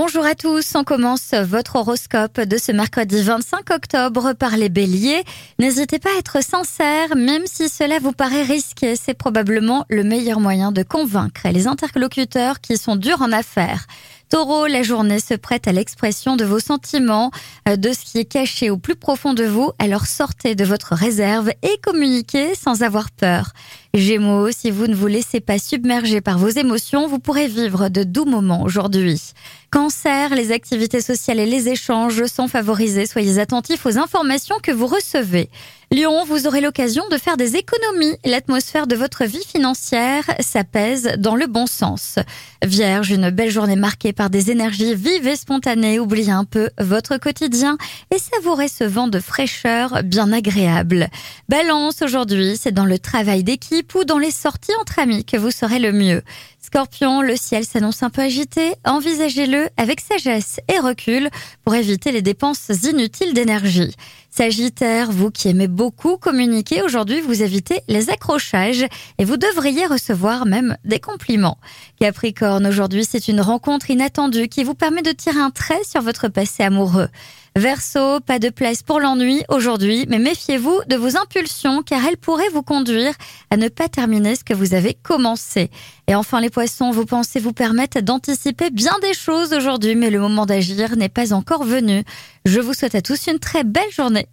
Bonjour à tous, on commence votre horoscope de ce mercredi 25 octobre par les béliers. N'hésitez pas à être sincère, même si cela vous paraît risqué, c'est probablement le meilleur moyen de convaincre les interlocuteurs qui sont durs en affaires. Taureau, la journée se prête à l'expression de vos sentiments, euh, de ce qui est caché au plus profond de vous, alors sortez de votre réserve et communiquez sans avoir peur. Gémeaux, si vous ne vous laissez pas submerger par vos émotions, vous pourrez vivre de doux moments aujourd'hui. Cancer, les activités sociales et les échanges sont favorisés. Soyez attentifs aux informations que vous recevez. Lion, vous aurez l'occasion de faire des économies. L'atmosphère de votre vie financière s'apaise dans le bon sens. Vierge, une belle journée marquée par des énergies vives et spontanées. Oubliez un peu votre quotidien et savourez ce vent de fraîcheur bien agréable. Balance, aujourd'hui, c'est dans le travail d'équipe dans les sorties entre amis que vous serez le mieux. Scorpion, le ciel s'annonce un peu agité. Envisagez-le avec sagesse et recul pour éviter les dépenses inutiles d'énergie. Sagittaire, vous qui aimez beaucoup communiquer, aujourd'hui vous évitez les accrochages et vous devriez recevoir même des compliments. Capricorne, aujourd'hui c'est une rencontre inattendue qui vous permet de tirer un trait sur votre passé amoureux. Verseau, pas de place pour l'ennui aujourd'hui, mais méfiez-vous de vos impulsions car elles pourraient vous conduire à ne pas terminer ce que vous avez commencé. Et enfin les poissons, vos pensées vous permettent d'anticiper bien des choses aujourd'hui, mais le moment d'agir n'est pas encore venu. Je vous souhaite à tous une très belle journée.